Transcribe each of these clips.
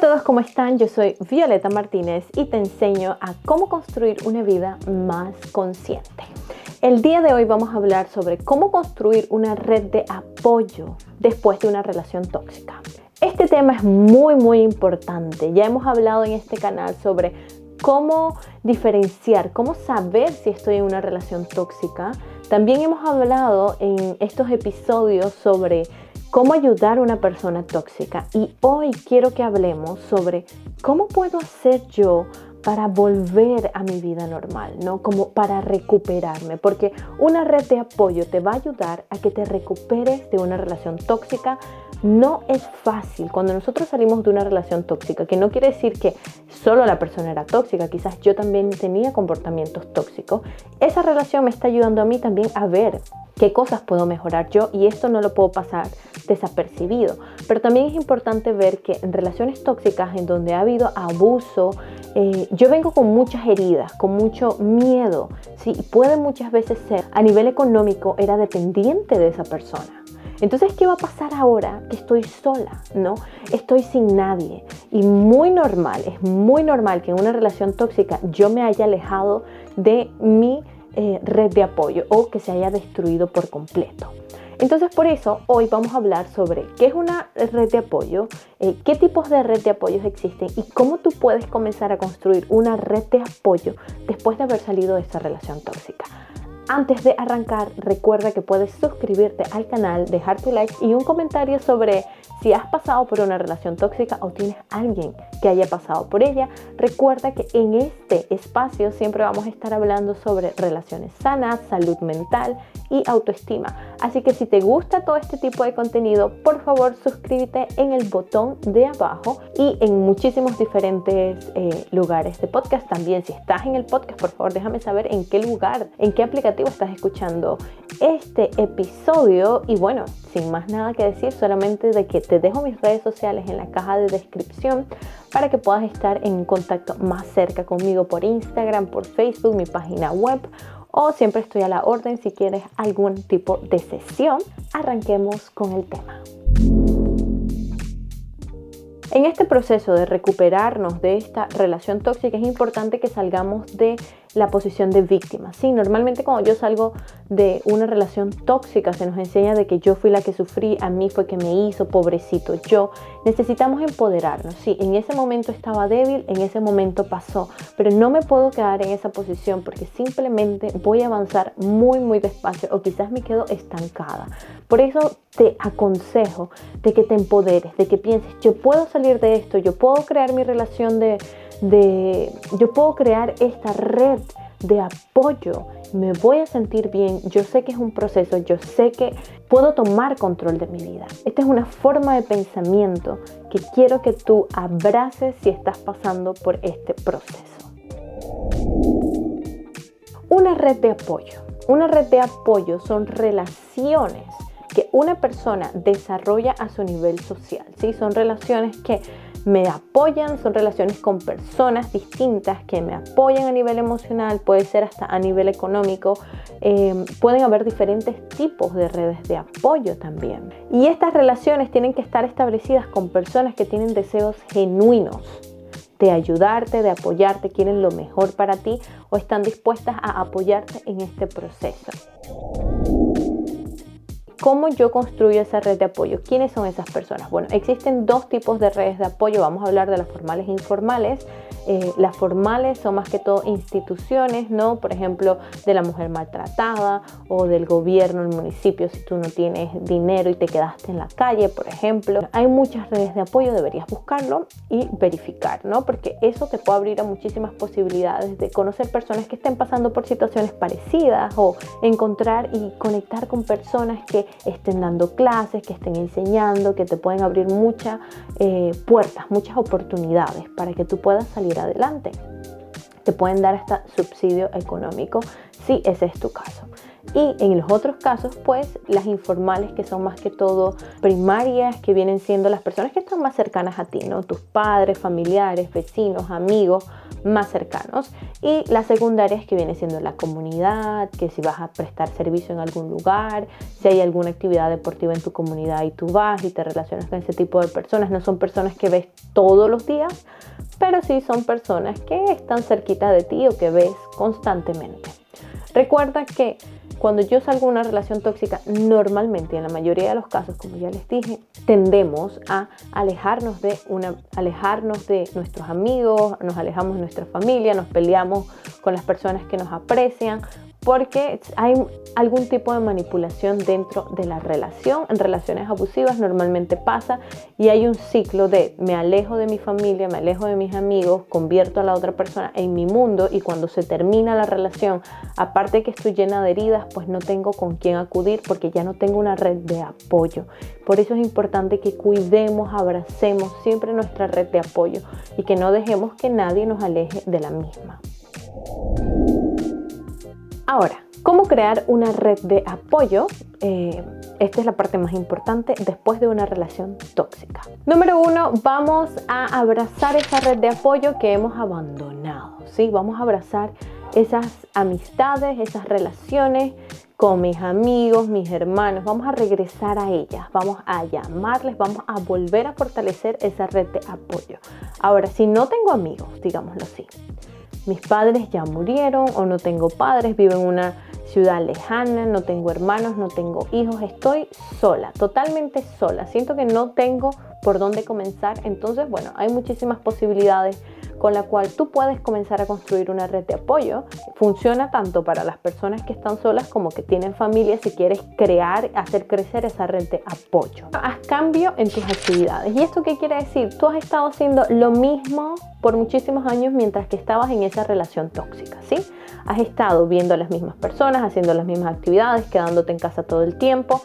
a todos, ¿cómo están? Yo soy Violeta Martínez y te enseño a cómo construir una vida más consciente. El día de hoy vamos a hablar sobre cómo construir una red de apoyo después de una relación tóxica. Este tema es muy muy importante. Ya hemos hablado en este canal sobre cómo diferenciar, cómo saber si estoy en una relación tóxica. También hemos hablado en estos episodios sobre cómo ayudar a una persona tóxica y hoy quiero que hablemos sobre cómo puedo hacer yo para volver a mi vida normal, ¿no? Como para recuperarme, porque una red de apoyo te va a ayudar a que te recuperes de una relación tóxica. No es fácil cuando nosotros salimos de una relación tóxica, que no quiere decir que solo la persona era tóxica, quizás yo también tenía comportamientos tóxicos. Esa relación me está ayudando a mí también a ver qué cosas puedo mejorar yo y esto no lo puedo pasar desapercibido. Pero también es importante ver que en relaciones tóxicas en donde ha habido abuso, eh, yo vengo con muchas heridas, con mucho miedo. ¿sí? Puede muchas veces ser a nivel económico, era dependiente de esa persona. Entonces, ¿qué va a pasar ahora que estoy sola? ¿No? Estoy sin nadie. Y muy normal, es muy normal que en una relación tóxica yo me haya alejado de mi eh, red de apoyo o que se haya destruido por completo. Entonces por eso hoy vamos a hablar sobre qué es una red de apoyo, eh, qué tipos de red de apoyos existen y cómo tú puedes comenzar a construir una red de apoyo después de haber salido de esa relación tóxica. Antes de arrancar, recuerda que puedes suscribirte al canal, dejar tu like y un comentario sobre si has pasado por una relación tóxica o tienes alguien que haya pasado por ella. Recuerda que en este espacio siempre vamos a estar hablando sobre relaciones sanas, salud mental y autoestima. Así que si te gusta todo este tipo de contenido, por favor suscríbete en el botón de abajo y en muchísimos diferentes eh, lugares de podcast. También si estás en el podcast, por favor déjame saber en qué lugar, en qué aplicativo estás escuchando este episodio. Y bueno, sin más nada que decir, solamente de que te dejo mis redes sociales en la caja de descripción para que puedas estar en contacto más cerca conmigo por Instagram, por Facebook, mi página web o siempre estoy a la orden si quieres algún tipo de sesión. Arranquemos con el tema. En este proceso de recuperarnos de esta relación tóxica es importante que salgamos de la posición de víctima. Sí, normalmente cuando yo salgo de una relación tóxica se nos enseña de que yo fui la que sufrí, a mí fue que me hizo, pobrecito yo. Necesitamos empoderarnos. Sí, en ese momento estaba débil, en ese momento pasó, pero no me puedo quedar en esa posición porque simplemente voy a avanzar muy, muy despacio o quizás me quedo estancada. Por eso te aconsejo de que te empoderes, de que pienses, yo puedo salir de esto, yo puedo crear mi relación de de yo puedo crear esta red de apoyo, me voy a sentir bien, yo sé que es un proceso, yo sé que puedo tomar control de mi vida. Esta es una forma de pensamiento que quiero que tú abraces si estás pasando por este proceso. Una red de apoyo. Una red de apoyo son relaciones que una persona desarrolla a su nivel social. ¿sí? Son relaciones que me apoyan, son relaciones con personas distintas que me apoyan a nivel emocional, puede ser hasta a nivel económico, em, pueden haber diferentes tipos de redes de apoyo también. Y estas relaciones tienen que estar establecidas con personas que tienen deseos genuinos de ayudarte, de apoyarte, quieren lo mejor para ti o están dispuestas a apoyarte en este proceso. ¿Cómo yo construyo esa red de apoyo? ¿Quiénes son esas personas? Bueno, existen dos tipos de redes de apoyo. Vamos a hablar de las formales e informales. Eh, las formales son más que todo instituciones, ¿no? Por ejemplo, de la mujer maltratada o del gobierno, el municipio, si tú no tienes dinero y te quedaste en la calle, por ejemplo. Hay muchas redes de apoyo, deberías buscarlo y verificar, ¿no? Porque eso te puede abrir a muchísimas posibilidades de conocer personas que estén pasando por situaciones parecidas o encontrar y conectar con personas que estén dando clases, que estén enseñando, que te pueden abrir muchas eh, puertas, muchas oportunidades para que tú puedas salir adelante. Te pueden dar hasta subsidio económico si ese es tu caso. Y en los otros casos, pues las informales que son más que todo primarias, que vienen siendo las personas que están más cercanas a ti, ¿no? Tus padres, familiares, vecinos, amigos más cercanos. Y las secundarias que viene siendo la comunidad, que si vas a prestar servicio en algún lugar, si hay alguna actividad deportiva en tu comunidad y tú vas y te relacionas con ese tipo de personas, no son personas que ves todos los días, pero sí son personas que están cerquita de ti o que ves constantemente. Recuerda que cuando yo salgo de una relación tóxica, normalmente, en la mayoría de los casos, como ya les dije, tendemos a alejarnos de, una, alejarnos de nuestros amigos, nos alejamos de nuestra familia, nos peleamos con las personas que nos aprecian porque hay algún tipo de manipulación dentro de la relación. En relaciones abusivas normalmente pasa y hay un ciclo de me alejo de mi familia, me alejo de mis amigos, convierto a la otra persona en mi mundo y cuando se termina la relación, aparte que estoy llena de heridas, pues no tengo con quién acudir porque ya no tengo una red de apoyo. Por eso es importante que cuidemos, abracemos siempre nuestra red de apoyo y que no dejemos que nadie nos aleje de la misma. Ahora, ¿cómo crear una red de apoyo? Eh, esta es la parte más importante después de una relación tóxica. Número uno, vamos a abrazar esa red de apoyo que hemos abandonado. ¿sí? Vamos a abrazar esas amistades, esas relaciones con mis amigos, mis hermanos. Vamos a regresar a ellas, vamos a llamarles, vamos a volver a fortalecer esa red de apoyo. Ahora, si no tengo amigos, digámoslo así, mis padres ya murieron o no tengo padres, vivo en una ciudad lejana, no tengo hermanos, no tengo hijos, estoy sola, totalmente sola. Siento que no tengo por dónde comenzar. Entonces, bueno, hay muchísimas posibilidades con la cual tú puedes comenzar a construir una red de apoyo. Funciona tanto para las personas que están solas como que tienen familia si quieres crear, hacer crecer esa red de apoyo. Haz cambio en tus actividades. ¿Y esto qué quiere decir? Tú has estado haciendo lo mismo por muchísimos años mientras que estabas en esa relación tóxica, ¿sí? Has estado viendo a las mismas personas, haciendo las mismas actividades, quedándote en casa todo el tiempo,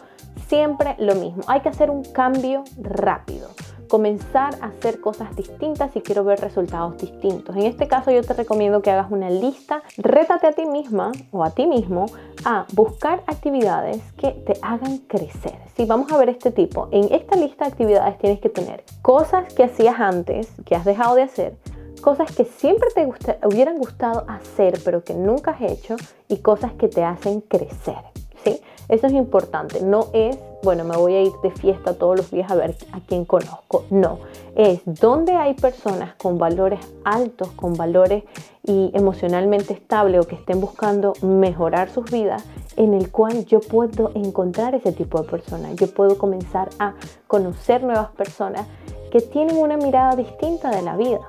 siempre lo mismo. Hay que hacer un cambio rápido comenzar a hacer cosas distintas si quiero ver resultados distintos. En este caso yo te recomiendo que hagas una lista, rétate a ti misma o a ti mismo a buscar actividades que te hagan crecer. Si vamos a ver este tipo, en esta lista de actividades tienes que tener cosas que hacías antes, que has dejado de hacer, cosas que siempre te hubieran gustado hacer pero que nunca has hecho y cosas que te hacen crecer. ¿sí? Eso es importante, no es bueno, me voy a ir de fiesta todos los días a ver a quién conozco. No, es donde hay personas con valores altos, con valores y emocionalmente estables o que estén buscando mejorar sus vidas, en el cual yo puedo encontrar ese tipo de personas. Yo puedo comenzar a conocer nuevas personas que tienen una mirada distinta de la vida.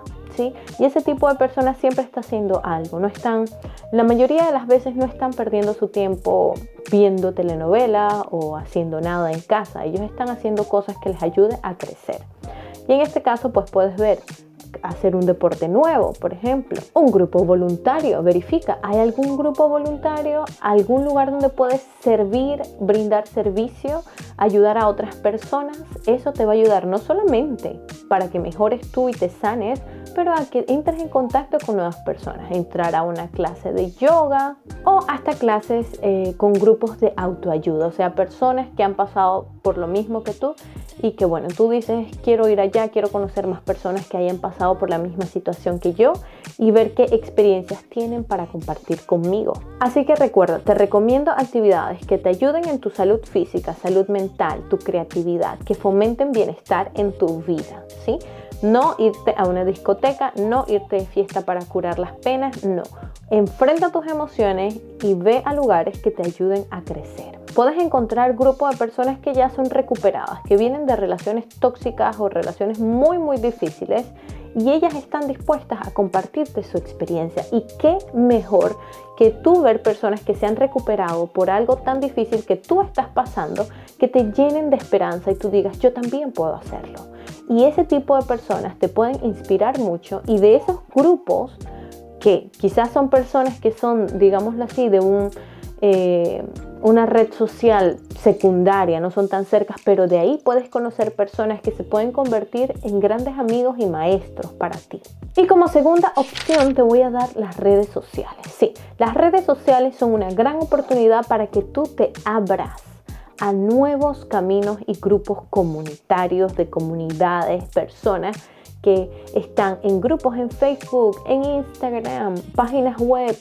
Y ese tipo de personas siempre está haciendo algo, no están, la mayoría de las veces no están perdiendo su tiempo viendo telenovela o haciendo nada en casa. Ellos están haciendo cosas que les ayuden a crecer. Y en este caso, pues puedes ver hacer un deporte nuevo, por ejemplo, un grupo voluntario, verifica, ¿hay algún grupo voluntario, algún lugar donde puedes servir, brindar servicio, ayudar a otras personas? Eso te va a ayudar no solamente para que mejores tú y te sanes, pero a que entres en contacto con nuevas personas, entrar a una clase de yoga o hasta clases eh, con grupos de autoayuda, o sea, personas que han pasado por lo mismo que tú y que bueno, tú dices, quiero ir allá, quiero conocer más personas que hayan pasado por la misma situación que yo y ver qué experiencias tienen para compartir conmigo. Así que recuerda, te recomiendo actividades que te ayuden en tu salud física, salud mental, tu creatividad, que fomenten bienestar en tu vida, ¿sí? No irte a una discoteca, no irte de fiesta para curar las penas, no. Enfrenta tus emociones y ve a lugares que te ayuden a crecer. Puedes encontrar grupos de personas que ya son recuperadas, que vienen de relaciones tóxicas o relaciones muy muy difíciles y ellas están dispuestas a compartirte su experiencia. Y qué mejor que tú ver personas que se han recuperado por algo tan difícil que tú estás pasando, que te llenen de esperanza y tú digas, yo también puedo hacerlo. Y ese tipo de personas te pueden inspirar mucho y de esos grupos que quizás son personas que son, digámoslo así, de un... Eh, una red social secundaria, no son tan cercas, pero de ahí puedes conocer personas que se pueden convertir en grandes amigos y maestros para ti. Y como segunda opción te voy a dar las redes sociales. Sí, las redes sociales son una gran oportunidad para que tú te abras a nuevos caminos y grupos comunitarios de comunidades, personas que están en grupos en Facebook, en Instagram, páginas web,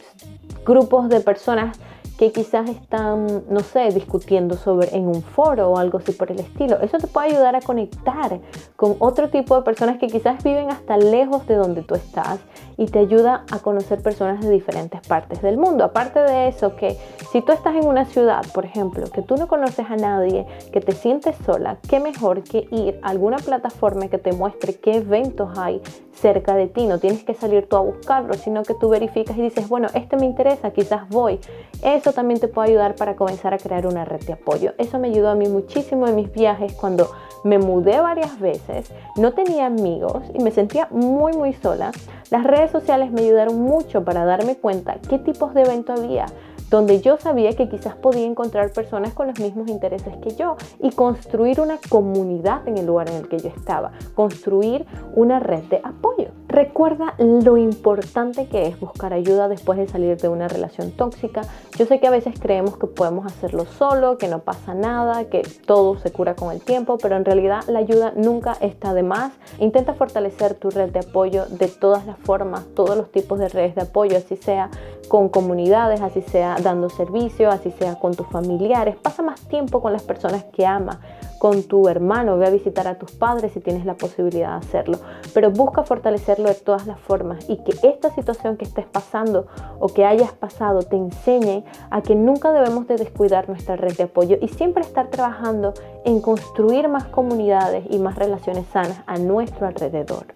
grupos de personas que quizás están, no sé, discutiendo sobre en un foro o algo así por el estilo. Eso te puede ayudar a conectar con otro tipo de personas que quizás viven hasta lejos de donde tú estás y te ayuda a conocer personas de diferentes partes del mundo. Aparte de eso, que si tú estás en una ciudad, por ejemplo, que tú no conoces a nadie, que te sientes sola, qué mejor que ir a alguna plataforma que te muestre qué eventos hay cerca de ti. No tienes que salir tú a buscarlo, sino que tú verificas y dices, bueno, este me interesa, quizás voy. Eso también te puede ayudar para comenzar a crear una red de apoyo. Eso me ayudó a mí muchísimo en mis viajes cuando me mudé varias veces, no tenía amigos y me sentía muy muy sola. Las redes sociales me ayudaron mucho para darme cuenta qué tipos de evento había, donde yo sabía que quizás podía encontrar personas con los mismos intereses que yo y construir una comunidad en el lugar en el que yo estaba, construir una red de apoyo. Recuerda lo importante que es buscar ayuda después de salir de una relación tóxica. Yo sé que a veces creemos que podemos hacerlo solo, que no pasa nada, que todo se cura con el tiempo, pero en realidad la ayuda nunca está de más. Intenta fortalecer tu red de apoyo de todas las formas, todos los tipos de redes de apoyo, así sea con comunidades, así sea dando servicio, así sea con tus familiares. Pasa más tiempo con las personas que amas, con tu hermano, ve a visitar a tus padres si tienes la posibilidad de hacerlo, pero busca fortalecerlo de todas las formas y que esta situación que estés pasando o que hayas pasado te enseñe a que nunca debemos de descuidar nuestra red de apoyo y siempre estar trabajando en construir más comunidades y más relaciones sanas a nuestro alrededor.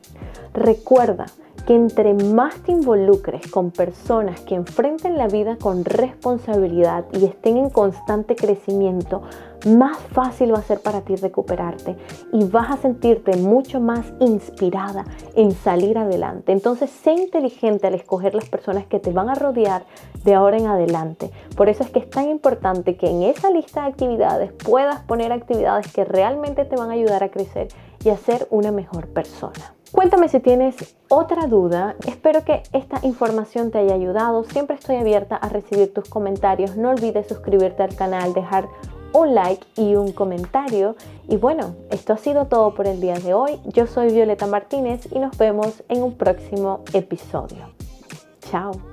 Recuerda que entre más te involucres con personas que enfrenten la vida con responsabilidad y estén en constante crecimiento, más fácil va a ser para ti recuperarte y vas a sentirte mucho más inspirada en salir adelante. Entonces, sé inteligente al escoger las personas que te van a rodear de ahora en adelante. Por eso es que es tan importante que en esa lista de actividades puedas poner actividades que realmente te van a ayudar a crecer y a ser una mejor persona. Cuéntame si tienes otra duda. Espero que esta información te haya ayudado. Siempre estoy abierta a recibir tus comentarios. No olvides suscribirte al canal, dejar un like y un comentario. Y bueno, esto ha sido todo por el día de hoy. Yo soy Violeta Martínez y nos vemos en un próximo episodio. Chao.